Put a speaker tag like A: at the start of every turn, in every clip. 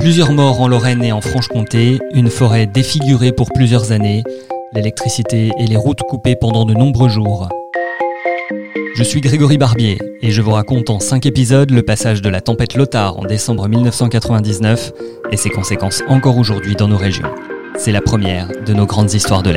A: Plusieurs morts en Lorraine et en Franche-Comté, une forêt défigurée pour plusieurs années, l'électricité et les routes coupées pendant de nombreux jours. Je suis Grégory Barbier et je vous raconte en 5 épisodes le passage de la tempête Lothar en décembre 1999 et ses conséquences encore aujourd'hui dans nos régions. C'est la première de nos grandes histoires de l'air.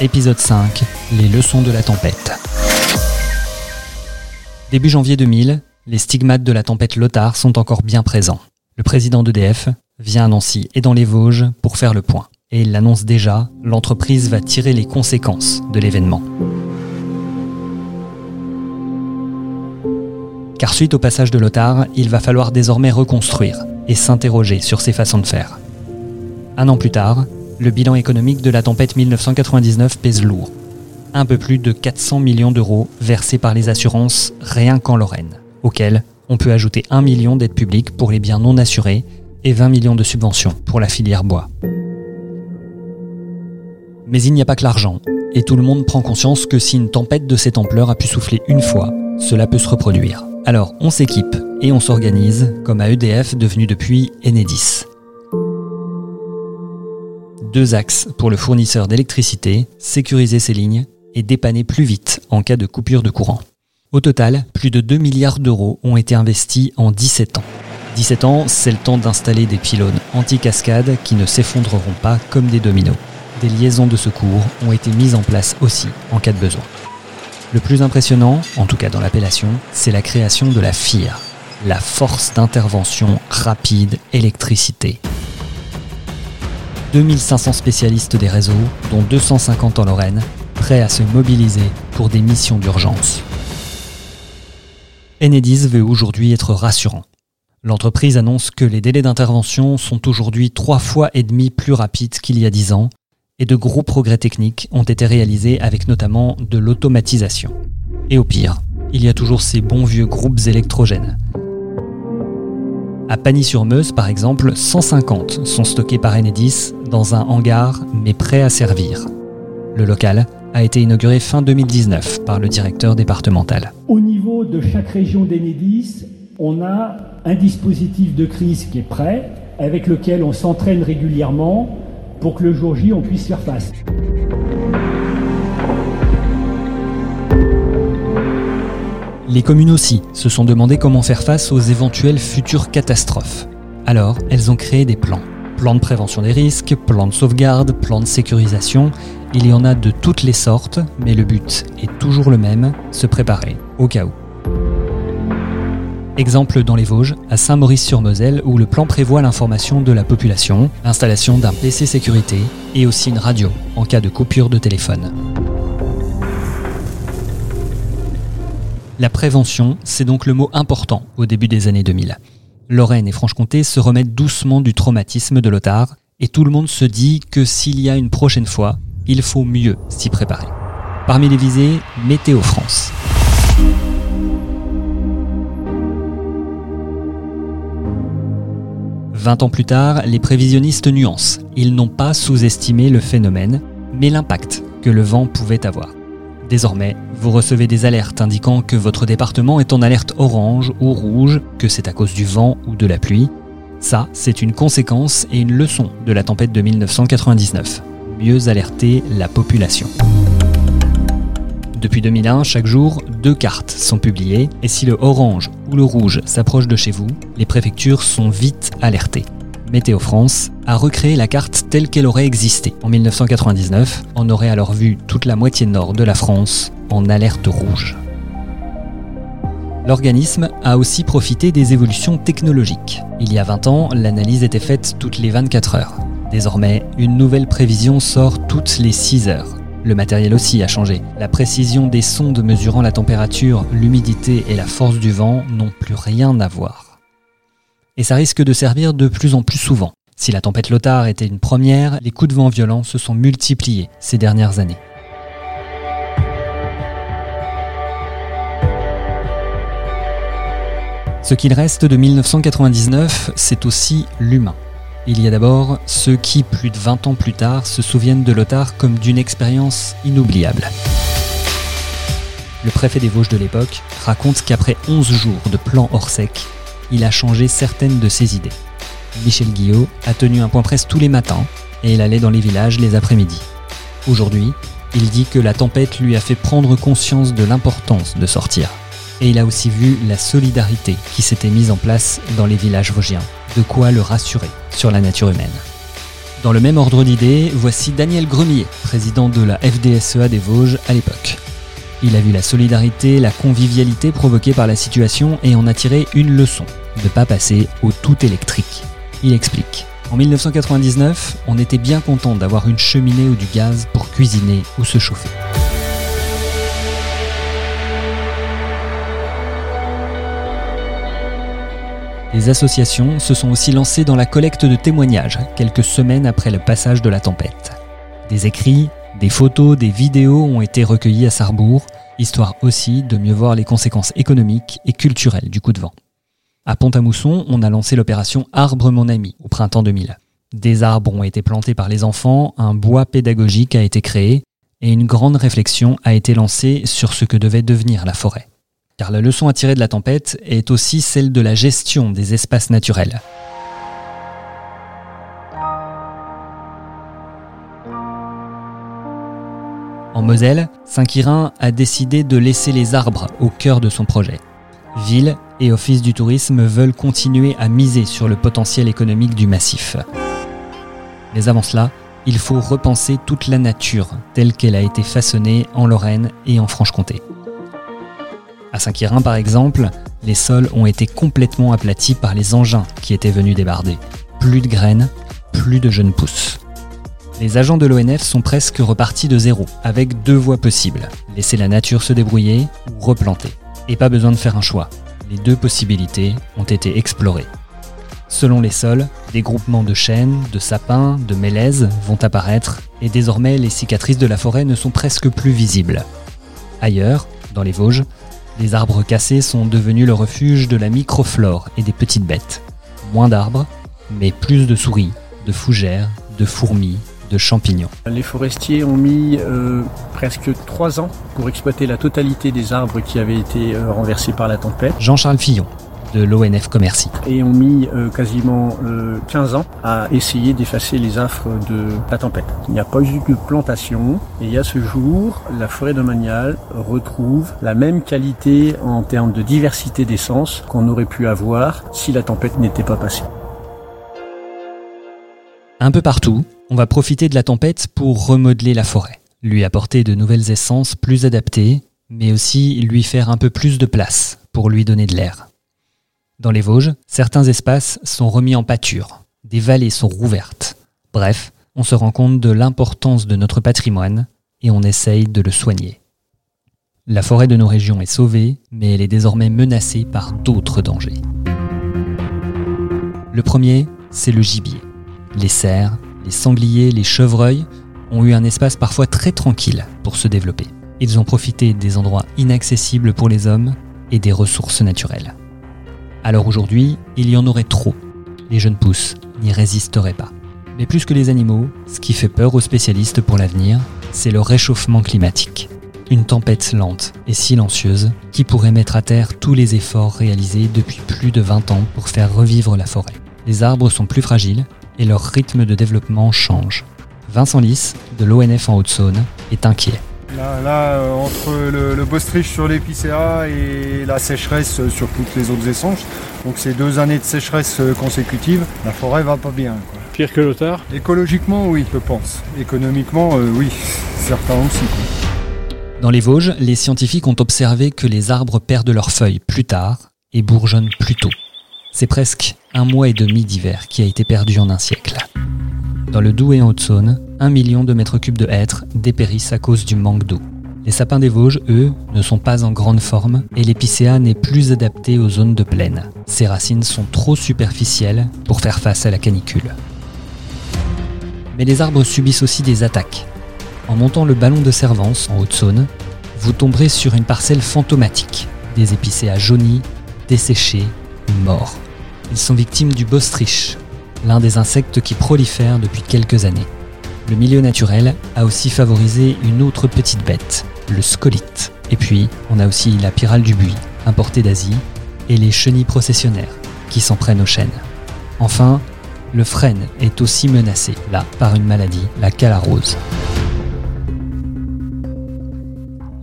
A: Épisode 5 Les leçons de la tempête. Début janvier 2000, les stigmates de la tempête Lothar sont encore bien présents. Le président d'EDF vient à Nancy et dans les Vosges pour faire le point. Et il l'annonce déjà, l'entreprise va tirer les conséquences de l'événement. Car suite au passage de Lothar, il va falloir désormais reconstruire et s'interroger sur ses façons de faire. Un an plus tard, le bilan économique de la tempête 1999 pèse lourd. Un peu plus de 400 millions d'euros versés par les assurances rien qu'en Lorraine, auxquels on peut ajouter 1 million d'aides publiques pour les biens non assurés et 20 millions de subventions pour la filière bois. Mais il n'y a pas que l'argent, et tout le monde prend conscience que si une tempête de cette ampleur a pu souffler une fois, cela peut se reproduire. Alors on s'équipe et on s'organise, comme à EDF devenu depuis Enedis. Deux axes pour le fournisseur d'électricité, sécuriser ses lignes et dépanner plus vite en cas de coupure de courant. Au total, plus de 2 milliards d'euros ont été investis en 17 ans. 17 ans, c'est le temps d'installer des pylônes anti-cascade qui ne s'effondreront pas comme des dominos. Des liaisons de secours ont été mises en place aussi en cas de besoin. Le plus impressionnant, en tout cas dans l'appellation, c'est la création de la FIR, la Force d'intervention rapide électricité. 2500 spécialistes des réseaux, dont 250 en Lorraine, prêts à se mobiliser pour des missions d'urgence. Enedis veut aujourd'hui être rassurant. L'entreprise annonce que les délais d'intervention sont aujourd'hui trois fois et demi plus rapides qu'il y a dix ans et de gros progrès techniques ont été réalisés avec notamment de l'automatisation. Et au pire, il y a toujours ces bons vieux groupes électrogènes. À Pagny-sur-Meuse, par exemple, 150 sont stockés par Enedis dans un hangar mais prêts à servir. Le local a été inauguré fin 2019 par le directeur départemental.
B: Au niveau de chaque région d'Enedis, on a un dispositif de crise qui est prêt, avec lequel on s'entraîne régulièrement pour que le jour J, on puisse faire face.
A: Les communes aussi se sont demandé comment faire face aux éventuelles futures catastrophes. Alors, elles ont créé des plans. Plans de prévention des risques, plans de sauvegarde, plans de sécurisation. Il y en a de toutes les sortes, mais le but est toujours le même, se préparer, au cas où. Exemple dans les Vosges, à Saint-Maurice-sur-Moselle, où le plan prévoit l'information de la population, l'installation d'un PC sécurité et aussi une radio en cas de coupure de téléphone. La prévention, c'est donc le mot important au début des années 2000. Lorraine et Franche-Comté se remettent doucement du traumatisme de Lothar et tout le monde se dit que s'il y a une prochaine fois, il faut mieux s'y préparer. Parmi les visées, Météo France. Vingt ans plus tard, les prévisionnistes nuancent. Ils n'ont pas sous-estimé le phénomène, mais l'impact que le vent pouvait avoir. Désormais, vous recevez des alertes indiquant que votre département est en alerte orange ou rouge, que c'est à cause du vent ou de la pluie. Ça, c'est une conséquence et une leçon de la tempête de 1999. Mieux alerter la population. Depuis 2001, chaque jour, deux cartes sont publiées, et si le orange ou le rouge s'approche de chez vous, les préfectures sont vite alertées. Météo France a recréé la carte telle qu'elle aurait existé en 1999. On aurait alors vu toute la moitié nord de la France en alerte rouge. L'organisme a aussi profité des évolutions technologiques. Il y a 20 ans, l'analyse était faite toutes les 24 heures. Désormais, une nouvelle prévision sort toutes les 6 heures. Le matériel aussi a changé. La précision des sondes mesurant la température, l'humidité et la force du vent n'ont plus rien à voir. Et ça risque de servir de plus en plus souvent. Si la tempête Lothar était une première, les coups de vent violents se sont multipliés ces dernières années. Ce qu'il reste de 1999, c'est aussi l'humain. Il y a d'abord ceux qui, plus de 20 ans plus tard, se souviennent de Lothar comme d'une expérience inoubliable. Le préfet des Vosges de l'époque raconte qu'après 11 jours de plan hors sec, il a changé certaines de ses idées. Michel Guillot a tenu un point presse tous les matins et il allait dans les villages les après-midi. Aujourd'hui, il dit que la tempête lui a fait prendre conscience de l'importance de sortir. Et il a aussi vu la solidarité qui s'était mise en place dans les villages vosgiens, de quoi le rassurer sur la nature humaine. Dans le même ordre d'idées, voici Daniel Gremier, président de la FDSEA des Vosges à l'époque. Il a vu la solidarité, la convivialité provoquée par la situation et en a tiré une leçon, ne pas passer au tout électrique. Il explique. En 1999, on était bien content d'avoir une cheminée ou du gaz pour cuisiner ou se chauffer. Les associations se sont aussi lancées dans la collecte de témoignages quelques semaines après le passage de la tempête. Des écrits, des photos, des vidéos ont été recueillis à Sarrebourg, histoire aussi de mieux voir les conséquences économiques et culturelles du coup de vent. À Pont-à-Mousson, on a lancé l'opération Arbre mon ami au printemps 2000. Des arbres ont été plantés par les enfants, un bois pédagogique a été créé et une grande réflexion a été lancée sur ce que devait devenir la forêt. Car la leçon à tirer de la tempête est aussi celle de la gestion des espaces naturels. En Moselle, Saint-Quirin a décidé de laisser les arbres au cœur de son projet. Ville et Office du tourisme veulent continuer à miser sur le potentiel économique du massif. Mais avant cela, il faut repenser toute la nature telle qu'elle a été façonnée en Lorraine et en Franche-Comté. À Saint-Quirin, par exemple, les sols ont été complètement aplatis par les engins qui étaient venus débarder. Plus de graines, plus de jeunes pousses. Les agents de l'ONF sont presque repartis de zéro, avec deux voies possibles. Laisser la nature se débrouiller ou replanter. Et pas besoin de faire un choix. Les deux possibilités ont été explorées. Selon les sols, des groupements de chênes, de sapins, de mélèzes vont apparaître et désormais les cicatrices de la forêt ne sont presque plus visibles. Ailleurs, dans les Vosges, les arbres cassés sont devenus le refuge de la microflore et des petites bêtes. Moins d'arbres, mais plus de souris, de fougères, de fourmis, de champignons.
C: Les forestiers ont mis euh, presque trois ans pour exploiter la totalité des arbres qui avaient été euh, renversés par la tempête.
A: Jean-Charles Fillon, de l'ONF Commercy.
C: Et ont mis euh, quasiment 15 ans à essayer d'effacer les affres de la tempête. Il n'y a pas eu de plantation et à ce jour, la forêt domaniale retrouve la même qualité en termes de diversité d'essence qu'on aurait pu avoir si la tempête n'était pas passée.
A: Un peu partout, on va profiter de la tempête pour remodeler la forêt, lui apporter de nouvelles essences plus adaptées, mais aussi lui faire un peu plus de place pour lui donner de l'air. Dans les Vosges, certains espaces sont remis en pâture, des vallées sont rouvertes. Bref, on se rend compte de l'importance de notre patrimoine et on essaye de le soigner. La forêt de nos régions est sauvée, mais elle est désormais menacée par d'autres dangers. Le premier, c'est le gibier. Les cerfs, les sangliers, les chevreuils ont eu un espace parfois très tranquille pour se développer. Ils ont profité des endroits inaccessibles pour les hommes et des ressources naturelles. Alors aujourd'hui, il y en aurait trop. Les jeunes pousses n'y résisteraient pas. Mais plus que les animaux, ce qui fait peur aux spécialistes pour l'avenir, c'est le réchauffement climatique. Une tempête lente et silencieuse qui pourrait mettre à terre tous les efforts réalisés depuis plus de 20 ans pour faire revivre la forêt. Les arbres sont plus fragiles et leur rythme de développement change. Vincent Lys, de l'ONF en Haute-Saône, est inquiet.
D: Là, euh, entre le, le sur l'épicéa et la sécheresse sur toutes les autres essences, donc ces deux années de sécheresse euh, consécutives, la forêt va pas bien.
E: Pire que l'auteur
D: Écologiquement, oui, je pense. Économiquement, euh, oui, certains aussi.
A: Dans les Vosges, les scientifiques ont observé que les arbres perdent leurs feuilles plus tard et bourgeonnent plus tôt. C'est presque un mois et demi d'hiver qui a été perdu en un siècle. Dans le Doubs et en Haute-Saône, un million de mètres cubes de hêtres dépérissent à cause du manque d'eau. Les sapins des Vosges, eux, ne sont pas en grande forme et l'épicéa n'est plus adapté aux zones de plaine. Ses racines sont trop superficielles pour faire face à la canicule. Mais les arbres subissent aussi des attaques. En montant le ballon de Servance en Haute-Saône, vous tomberez sur une parcelle fantomatique, des épicéas jaunis, desséchés, morts. Ils sont victimes du bostrich, l'un des insectes qui prolifèrent depuis quelques années. Le milieu naturel a aussi favorisé une autre petite bête, le scolite. Et puis, on a aussi la pyrale du buis, importée d'Asie, et les chenilles processionnaires, qui s'en prennent aux chênes. Enfin, le frêne est aussi menacé, là, par une maladie, la calarose.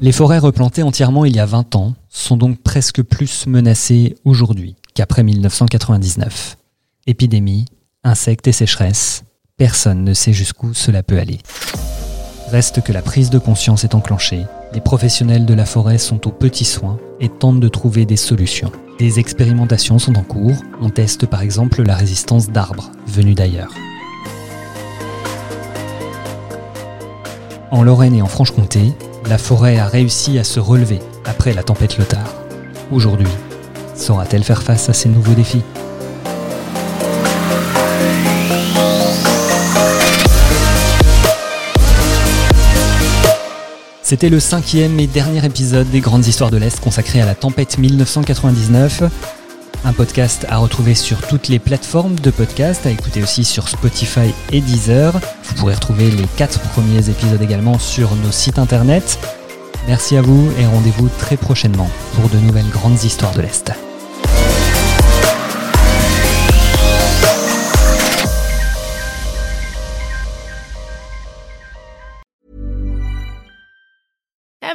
A: Les forêts replantées entièrement il y a 20 ans sont donc presque plus menacées aujourd'hui qu'après 1999. Épidémie, insectes et sécheresse, personne ne sait jusqu'où cela peut aller. Reste que la prise de conscience est enclenchée les professionnels de la forêt sont aux petits soins et tentent de trouver des solutions. Des expérimentations sont en cours. On teste par exemple la résistance d'arbres venus d'ailleurs. En Lorraine et en Franche-Comté, la forêt a réussi à se relever après la tempête Lothar. Aujourd'hui, saura-t-elle faire face à ces nouveaux défis? C'était le cinquième et dernier épisode des Grandes Histoires de l'Est consacré à la tempête 1999. Un podcast à retrouver sur toutes les plateformes de podcast, à écouter aussi sur Spotify et Deezer. Vous pourrez retrouver les quatre premiers épisodes également sur nos sites internet. Merci à vous et rendez-vous très prochainement pour de nouvelles Grandes Histoires de l'Est.